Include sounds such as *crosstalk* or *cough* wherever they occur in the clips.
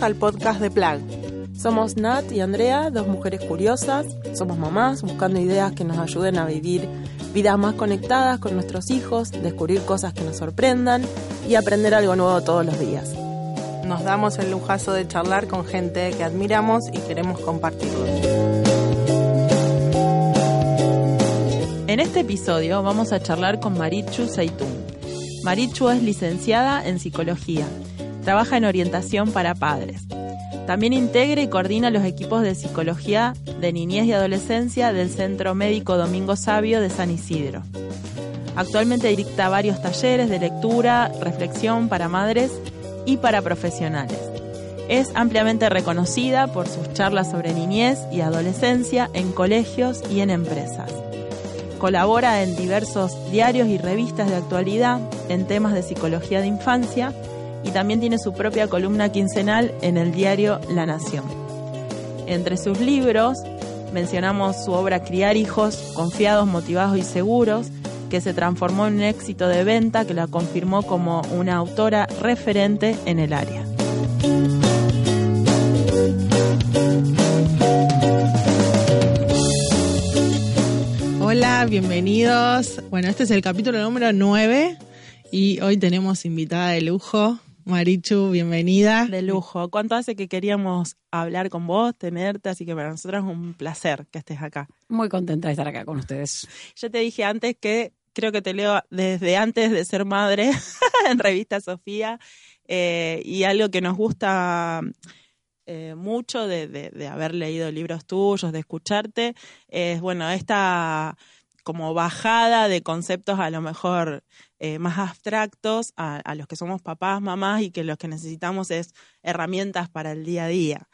Al podcast de Plag. Somos Nat y Andrea, dos mujeres curiosas. Somos mamás buscando ideas que nos ayuden a vivir vidas más conectadas con nuestros hijos, descubrir cosas que nos sorprendan y aprender algo nuevo todos los días. Nos damos el lujazo de charlar con gente que admiramos y queremos compartirlo. En este episodio vamos a charlar con Marichu Seitún. Marichu es licenciada en psicología. Trabaja en orientación para padres. También integra y coordina los equipos de psicología de niñez y adolescencia del Centro Médico Domingo Sabio de San Isidro. Actualmente dicta varios talleres de lectura, reflexión para madres y para profesionales. Es ampliamente reconocida por sus charlas sobre niñez y adolescencia en colegios y en empresas. Colabora en diversos diarios y revistas de actualidad en temas de psicología de infancia y también tiene su propia columna quincenal en el diario La Nación. Entre sus libros mencionamos su obra Criar hijos confiados, motivados y seguros, que se transformó en un éxito de venta que la confirmó como una autora referente en el área. Hola, bienvenidos. Bueno, este es el capítulo número 9 y hoy tenemos invitada de lujo, Marichu, bienvenida. De lujo. ¿Cuánto hace que queríamos hablar con vos, tenerte? Así que para nosotros es un placer que estés acá. Muy contenta de estar acá con ustedes. Yo te dije antes que creo que te leo desde antes de ser madre *laughs* en Revista Sofía eh, y algo que nos gusta eh, mucho de, haber leído libros tuyos, de escucharte, es, bueno, esta como bajada de conceptos a lo mejor eh, más abstractos a, los que somos papás, mamás y que lo que necesitamos es herramientas para el día a día.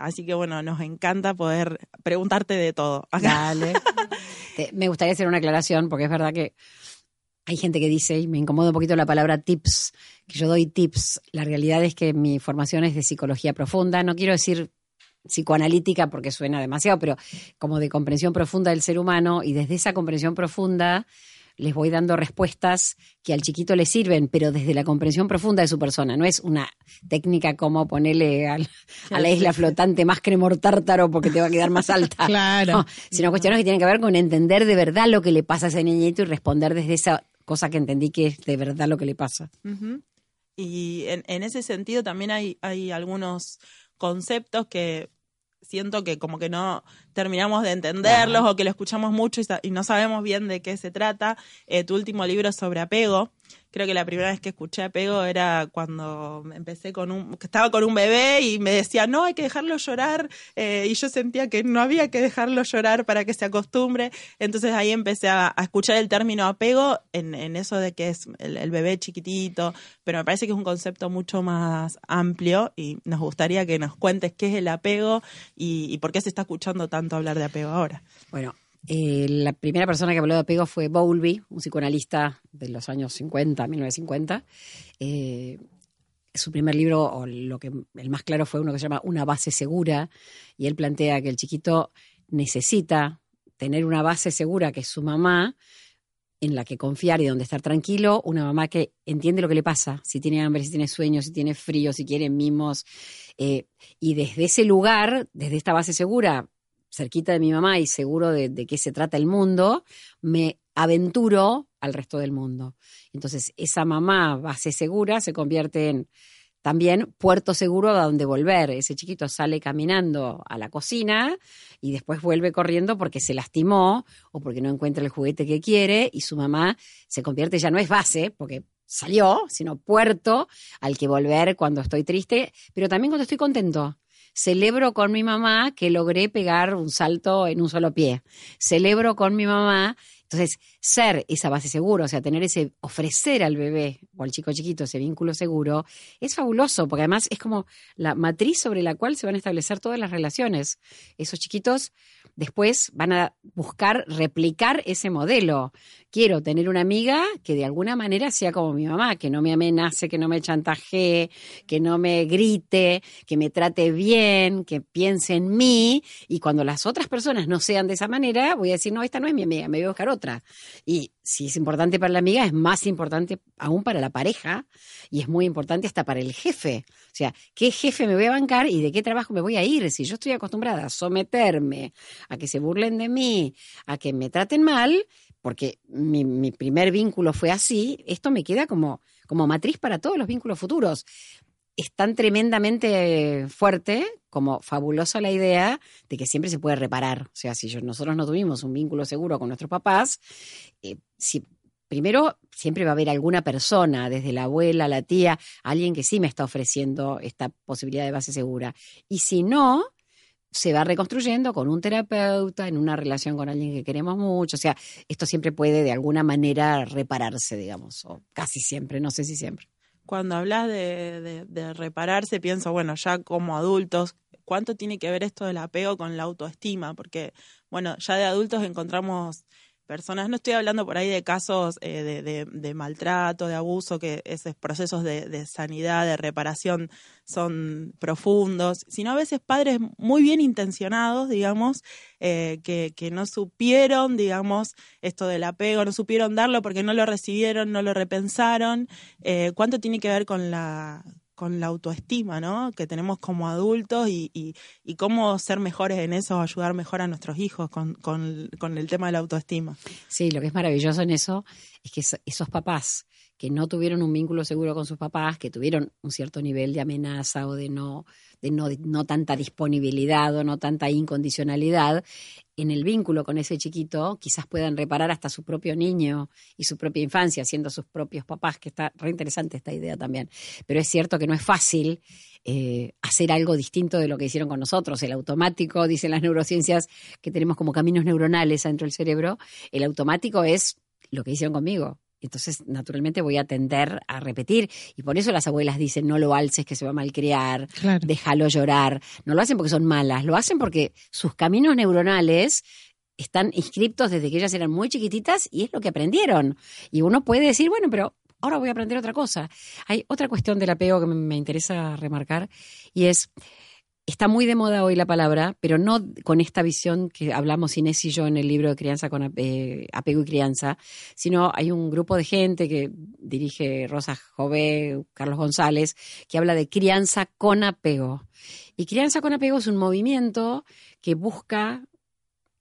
así que bueno, nos encanta poder preguntarte de todo. Dale. *laughs* me gustaría hacer una aclaración porque es verdad que hay gente que dice, y me incomoda un poquito la palabra tips, que yo doy tips. La realidad es que mi formación es de psicología profunda. No quiero decir psicoanalítica porque suena demasiado, pero como de comprensión profunda del ser humano y desde esa comprensión profunda les voy dando respuestas que al chiquito le sirven, pero desde la comprensión profunda de su persona. No es una técnica como ponerle a la isla flotante más cremor tártaro porque te va a quedar más alta. *laughs* claro. sino cuestiones que tienen que ver con entender de verdad lo que le pasa a ese niñito y responder desde esa cosa que entendí que es de verdad lo que le pasa. Y en, ese sentido también hay, hay algunos conceptos que siento que como que no terminamos de entenderlos o que lo escuchamos mucho y, no sabemos bien de qué se trata. Eh, tu último libro sobre apego, creo que la primera vez que escuché apego era cuando empecé con un, que estaba con un bebé y me decía, no, hay que dejarlo llorar, eh, y yo sentía que no había que dejarlo llorar para que se acostumbre, entonces ahí empecé a, escuchar el término apego en, eso de que es el, bebé chiquitito, pero me parece que es un concepto mucho más amplio y nos gustaría que nos cuentes qué es el apego y, y por qué se está escuchando tanto hablar de apego ahora. Bueno, eh, la primera persona que habló de apego fue Bowlby, un psicoanalista de los años 50, 1950. Eh, su primer libro, o lo que el más claro fue uno que se llama Una base segura, y él plantea que el chiquito necesita tener una base segura, que es su mamá, en la que confiar y donde estar tranquilo, una mamá que entiende lo que le pasa, si tiene hambre, si tiene sueño, si tiene frío, si quiere mimos. Eh, y desde ese lugar, desde esta base segura, cerquita de mi mamá y seguro de, qué se trata el mundo, me aventuro al resto del mundo. Entonces, esa mamá base segura se convierte en también puerto seguro a donde volver. Ese chiquito sale caminando a la cocina y después vuelve corriendo porque se lastimó o porque no encuentra el juguete que quiere y su mamá se convierte, ya no es base, porque salió, sino puerto al que volver cuando estoy triste, pero también cuando estoy contento. Celebro con mi mamá que logré pegar un salto en un solo pie. Celebro con mi mamá. Entonces, ser esa base segura, o sea, tener ese, ofrecer al bebé o al chico chiquito ese vínculo seguro, es fabuloso, porque además es como la matriz sobre la cual se van a establecer todas las relaciones. Esos chiquitos después van a buscar replicar ese modelo. Quiero tener una amiga que de alguna manera sea como mi mamá, que no me amenace, que no me chantajee, que no me grite, que me trate bien, que piense en mí. Y cuando las otras personas no sean de esa manera, voy a decir, no, esta no es mi amiga, me voy a buscar otra Y si es importante para la amiga, es más importante aún para la pareja y es muy importante hasta para el jefe. O sea, ¿qué jefe me voy a bancar y de qué trabajo me voy a ir? Si yo estoy acostumbrada a someterme, a que se burlen de mí, a que me traten mal, porque mi, mi primer vínculo fue así, esto me queda como, como matriz para todos los vínculos futuros es tan tremendamente fuerte como fabulosa la idea de que siempre se puede reparar. O sea, si nosotros no tuvimos un vínculo seguro con nuestros papás, eh, primero siempre va a haber alguna persona, desde la abuela, la tía, alguien que sí me está ofreciendo esta posibilidad de base segura. Y si no, se va reconstruyendo con un terapeuta, en una relación con alguien que queremos mucho. O sea, esto siempre puede de alguna manera repararse, digamos, o casi siempre, no sé si siempre cuando hablas de, de, repararse, pienso, bueno, ya como adultos, ¿cuánto tiene que ver esto del apego con la autoestima? Porque, bueno, ya de adultos encontramos personas, no estoy hablando por ahí de casos eh, de, maltrato, de abuso, que esos procesos de, sanidad, de reparación son profundos, sino a veces padres muy bien intencionados, digamos, eh, que, que, no supieron, digamos, esto del apego, no supieron darlo porque no lo recibieron, no lo repensaron. Eh, ¿Cuánto tiene que ver con la, con la autoestima, ¿no? Que tenemos como adultos y, y, cómo ser mejores en eso, ayudar mejor a nuestros hijos con, con, el tema de la autoestima. Sí, lo que es maravilloso en eso es que esos papás que no tuvieron un vínculo seguro con sus papás, que tuvieron un cierto nivel de amenaza o de no, de no, no tanta disponibilidad o no tanta incondicionalidad, en el vínculo con ese chiquito quizás puedan reparar hasta su propio niño y su propia infancia, siendo sus propios papás, que está re interesante esta idea también. Pero es cierto que no es fácil eh, hacer algo distinto de lo que hicieron con nosotros. El automático, dicen las neurociencias, que tenemos como caminos neuronales dentro del cerebro, el automático es lo que hicieron conmigo. Entonces, naturalmente voy a tender a repetir. Y por eso las abuelas dicen, no lo alces que se va a malcriar, déjalo llorar. No lo hacen porque son malas, lo hacen porque sus caminos neuronales están inscriptos desde que ellas eran muy chiquititas y es lo que aprendieron. Y uno puede decir, bueno, pero ahora voy a aprender otra cosa. Hay otra cuestión del apego que me interesa remarcar y es Está muy de moda hoy la palabra, pero no con esta visión que hablamos Inés y yo en el libro de Crianza con eh, Apego y Crianza, sino hay un grupo de gente que dirige Rosa Jové, Carlos González, que habla de crianza con apego. Y crianza con apego es un movimiento que busca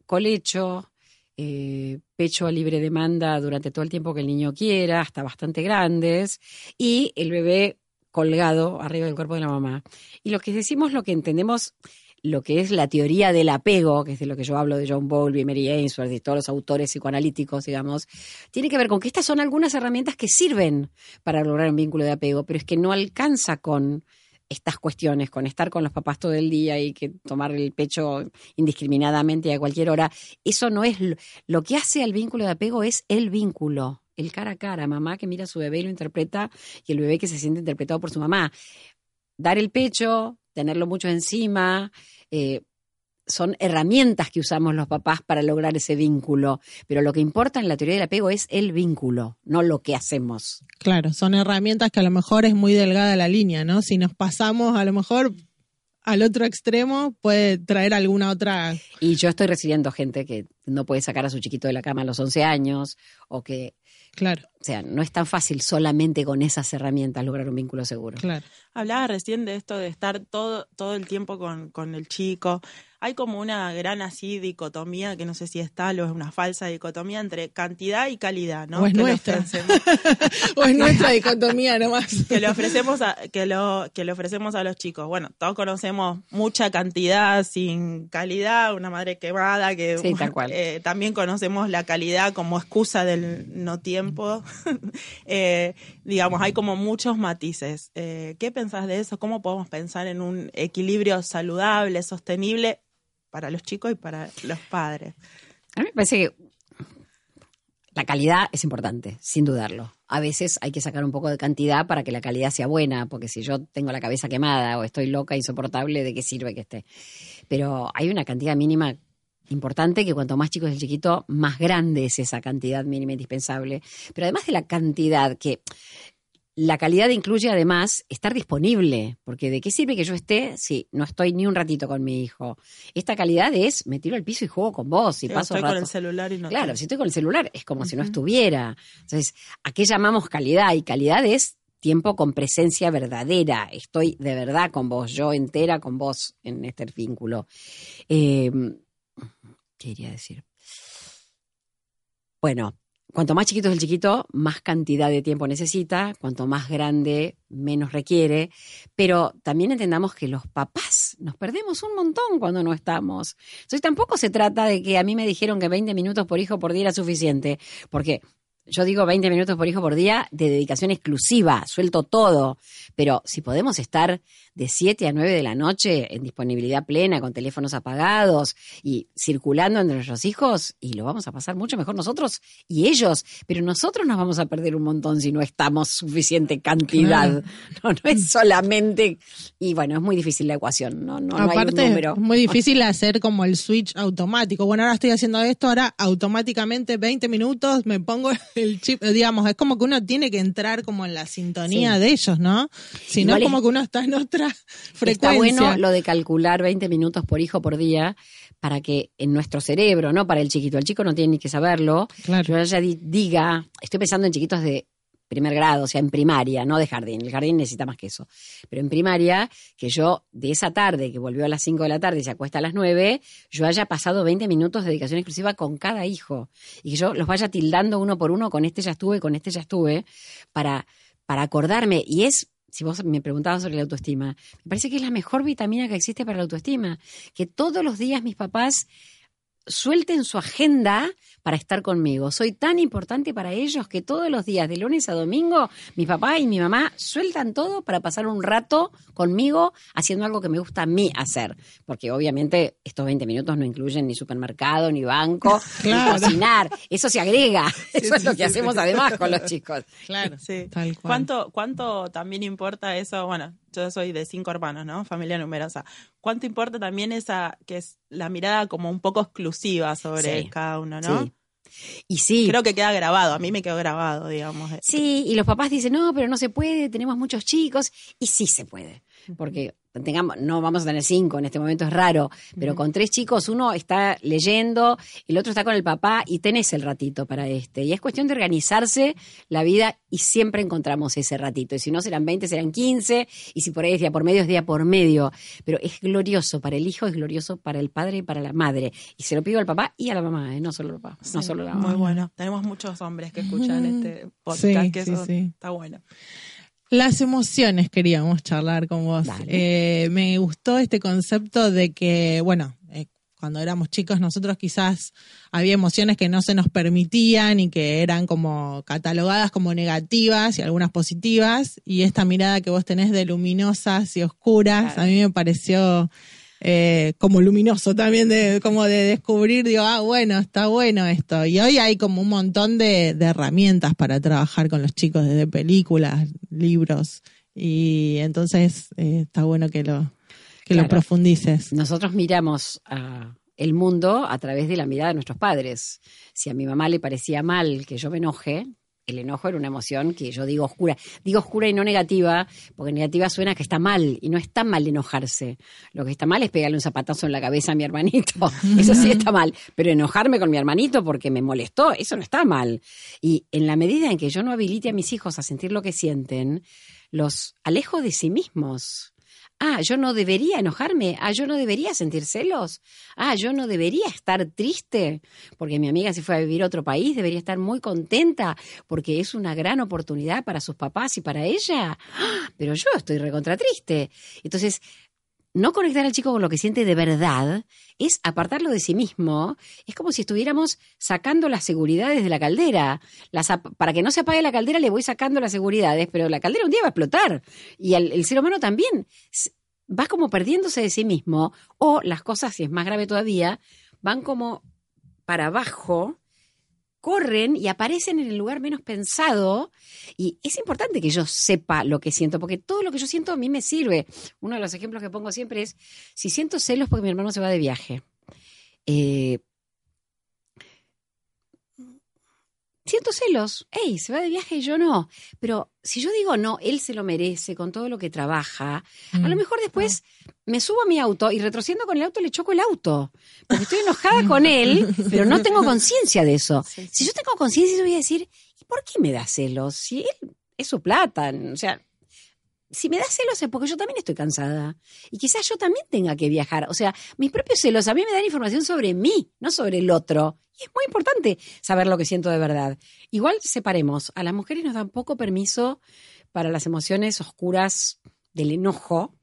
colecho, eh, pecho a libre demanda durante todo el tiempo que el niño quiera, hasta bastante grandes, y el bebé colgado arriba del cuerpo de la mamá. Y lo que decimos, lo que entendemos, lo que es la teoría del apego, que es de lo que yo hablo de John Bowlby, Mary Ainsworth, de todos los autores psicoanalíticos, digamos, tiene que ver con que estas son algunas herramientas que sirven para lograr un vínculo de apego, pero es que no alcanza con estas cuestiones, con estar con los papás todo el día y que tomar el pecho indiscriminadamente a cualquier hora, eso no es lo que hace al vínculo de apego es el vínculo el cara a cara, mamá que mira a su bebé y lo interpreta, y el bebé que se siente interpretado por su mamá. Dar el pecho, tenerlo mucho encima, eh, son herramientas que usamos los papás para lograr ese vínculo, pero lo que importa en la teoría del apego es el vínculo, no lo que hacemos. Claro, son herramientas que a lo mejor es muy delgada la línea, ¿no? Si nos pasamos, a lo mejor al otro extremo puede traer alguna otra. Y yo estoy recibiendo gente que no puede sacar a su chiquito de la cama a los 11 años o que Claro. O sea, no es tan fácil solamente con esas herramientas lograr un vínculo seguro. Claro. Hablaba recién de esto de estar todo, todo el tiempo con, con el chico hay como una gran así dicotomía, que no sé si es tal o es una falsa dicotomía entre cantidad y calidad, ¿no? O es nuestra. *laughs* o es nuestra dicotomía nomás. *laughs* que le ofrecemos a, que lo, que le ofrecemos a los chicos. Bueno, todos conocemos mucha cantidad sin calidad, una madre quemada, que sí, tal cual. *laughs* Eh, también conocemos la calidad como excusa del no tiempo. *laughs* eh, digamos, hay como muchos matices. Eh, ¿Qué pensás de eso? ¿Cómo podemos pensar en un equilibrio saludable, sostenible para los chicos y para los padres. A mí me parece que la calidad es importante, sin dudarlo. A veces hay que sacar un poco de cantidad para que la calidad sea buena, porque si yo tengo la cabeza quemada o estoy loca, insoportable, ¿de qué sirve que esté? Pero hay una cantidad mínima importante que cuanto más chico es el chiquito, más grande es esa cantidad mínima indispensable. Pero además de la cantidad que la calidad incluye además estar disponible, porque ¿de qué sirve que yo esté si no estoy ni un ratito con mi hijo? Esta calidad es me tiro al piso y juego con vos y Sí, paso estoy rato. con el celular y no Claro, estoy. si estoy con el celular es como si no estuviera. Entonces, ¿a qué llamamos calidad? Y calidad es tiempo con presencia verdadera. Estoy de verdad con vos, yo entera con vos en este vínculo. Eh, ¿Qué iría a decir? Bueno, cuanto más chiquito es el chiquito, más cantidad de tiempo necesita, cuanto más grande, menos requiere, pero también entendamos que los papás nos perdemos un montón cuando no estamos. Entonces tampoco se trata de que a mí me dijeron que 20 minutos por hijo por día era suficiente, porque yo digo 20 minutos por hijo por día de dedicación exclusiva, suelto todo, pero si podemos estar de 7 a 9 de la noche en disponibilidad plena, con teléfonos apagados y circulando entre nuestros hijos, y lo vamos a pasar mucho mejor nosotros y ellos, pero nosotros nos vamos a perder un montón si no estamos suficiente cantidad. *laughs* No, no es solamente, y bueno, es muy difícil la ecuación, no, no, no hay un Aparte, número. es muy difícil hacer como el switch automático. Bueno, ahora estoy haciendo esto, ahora automáticamente 20 minutos me pongo el chip. Digamos, es como que uno tiene que entrar como en la sintonía Sí. de ellos, ¿no? Si no, es como que uno está en otra frecuencia. Está bueno lo de calcular 20 minutos por hijo por día para que en nuestro cerebro, no para el chiquito, el chico no tiene ni que saberlo, Claro. yo ya di- diga, estoy pensando en chiquitos de primer grado, o sea, en primaria, no de jardín, el jardín necesita más que eso, pero en primaria, que yo de esa tarde, que volvió a las 5 de la tarde y se acuesta a las 9, yo haya pasado 20 minutos de dedicación exclusiva con cada hijo, y que yo los vaya tildando uno por uno, con este ya estuve, con este ya estuve, para, para acordarme, y es si vos me preguntabas sobre la autoestima, me parece que es la mejor vitamina que existe para la autoestima. Que todos los días mis papás suelten su agenda para estar conmigo. Soy tan importante para ellos que todos los días, de lunes a domingo, mi papá y mi mamá sueltan todo para pasar un rato conmigo haciendo algo que me gusta a mí hacer. Porque obviamente estos 20 minutos no incluyen ni supermercado, ni banco, *laughs* Claro. ni cocinar. Eso se agrega. Eso es lo que sí, hacemos sí. además con los chicos. Claro, Sí. tal cual. ¿Cuánto, ¿Cuánto también importa eso? Bueno, yo soy de cinco hermanos, ¿no? Familia numerosa. ¿Cuánto importa también esa, que es la mirada como un poco exclusiva sobre Sí, cada uno, ¿no? Sí. Y sí, Creo que queda grabado, a mí me quedó grabado, digamos. Sí, y los papás dicen, no, pero no se puede, tenemos muchos chicos, y sí se puede, porque tengamos, no vamos a tener cinco, en este momento es raro, pero con tres chicos uno está leyendo, el otro está con el papá y tenés el ratito para este. Y es cuestión de organizarse la vida y siempre encontramos ese ratito. Y si no serán 20, serán 15, y si por ahí es día por medio, es día por medio. Pero es glorioso para el hijo, es glorioso para el padre y para la madre. Y se lo pido al papá y a la mamá, ¿eh? no solo al papá, no Sí, solo a la mamá. Muy bueno. Tenemos muchos hombres que escuchan este podcast, Sí, que sí, eso sí. está bueno. Las emociones queríamos charlar con vos. Eh, me gustó este concepto de que, bueno, eh, cuando éramos chicos nosotros quizás había emociones que no se nos permitían y que eran como catalogadas como negativas y algunas positivas. Y esta mirada que vos tenés de luminosas y oscuras, Claro. a mí me pareció eh, como luminoso también, de, como de descubrir, digo, ah, bueno, está bueno esto. Y hoy hay como un montón de, de herramientas para trabajar con los chicos, desde películas, libros. Y entonces eh, está bueno que lo, que lo profundices. Nosotros miramos a el mundo a través de la mirada de nuestros padres. Si a mi mamá le parecía mal que yo me enoje, el enojo era una emoción que yo digo oscura. Digo oscura y no negativa, porque negativa suena que está mal, y no está mal enojarse. Lo que está mal es pegarle un zapatazo en la cabeza a mi hermanito. *laughs* Eso sí está mal. Pero enojarme con mi hermanito porque me molestó, eso no está mal. Y en la medida en que yo no habilite a mis hijos a sentir lo que sienten, los alejo de sí mismos. Ah, yo no debería enojarme. Ah, yo no debería sentir celos. Ah, yo no debería estar triste porque mi amiga se fue a vivir a otro país. Debería estar muy contenta porque es una gran oportunidad para sus papás y para ella. Ah, pero yo estoy recontra triste. Entonces, no conectar al chico con lo que siente de verdad es apartarlo de sí mismo. Es como si estuviéramos sacando las seguridades de la caldera. Para que no se apague la caldera le voy sacando las seguridades, pero la caldera un día va a explotar. Y el, ser humano también va como perdiéndose de sí mismo. O las cosas, si es más grave todavía, van como para abajo corren y aparecen en el lugar menos pensado. Y es importante que yo sepa lo que siento, porque todo lo que yo siento a mí me sirve. Uno de los ejemplos que pongo siempre es, si siento celos porque mi hermano se va de viaje, eh, siento celos. Ey, se va de viaje y yo no. Pero si yo digo no, él se lo merece con todo lo que trabaja, a lo Mm. mejor después me subo a mi auto y retrocediendo con el auto le choco el auto. Porque estoy enojada con él, *laughs* pero no tengo conciencia de eso. Sí, sí. Si yo tengo conciencia, yo voy a decir, ¿y por qué me da celos? Si él es su plata, o sea, si me da celos es porque yo también estoy cansada. Y quizás yo también tenga que viajar. O sea, mis propios celos a mí me dan información sobre mí, no sobre el otro. Y es muy importante saber lo que siento de verdad. Igual separemos. A las mujeres nos dan poco permiso para las emociones oscuras del enojo,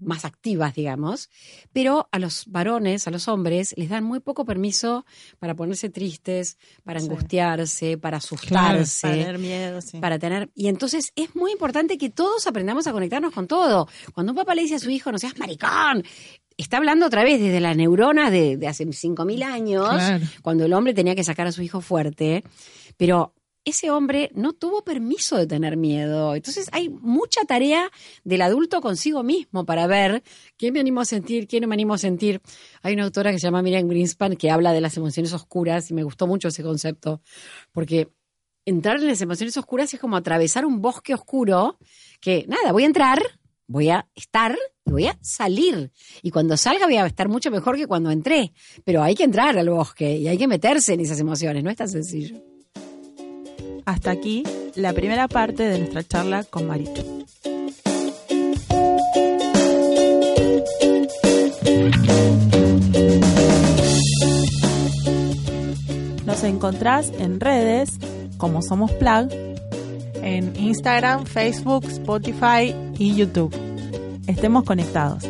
más activas, digamos, pero a los varones, a los hombres, les dan muy poco permiso para ponerse tristes, para Sí. angustiarse, para Claro, asustarse Para tener miedo, sí. para tener. Y entonces es muy importante que todos aprendamos a conectarnos con todo. Cuando un papá le dice a su hijo, no seas maricón, está hablando otra vez desde las neuronas de, de hace 5.000 años, Claro. cuando el hombre tenía que sacar a su hijo fuerte. Pero ese hombre no tuvo permiso de tener miedo. Entonces hay mucha tarea del adulto consigo mismo para ver qué me animo a sentir, qué no me animo a sentir. Hay una autora que se llama Miriam Greenspan que habla de las emociones oscuras y me gustó mucho ese concepto porque entrar en las emociones oscuras es como atravesar un bosque oscuro que, nada, voy a entrar, voy a estar y voy a salir. Y cuando salga voy a estar mucho mejor que cuando entré. Pero hay que entrar al bosque y hay que meterse en esas emociones, no es tan sencillo. Hasta aquí la primera parte de nuestra charla con Marichu. Nos encontrás en redes como Somos Plug En Instagram, Facebook, Spotify y YouTube. Estemos conectados.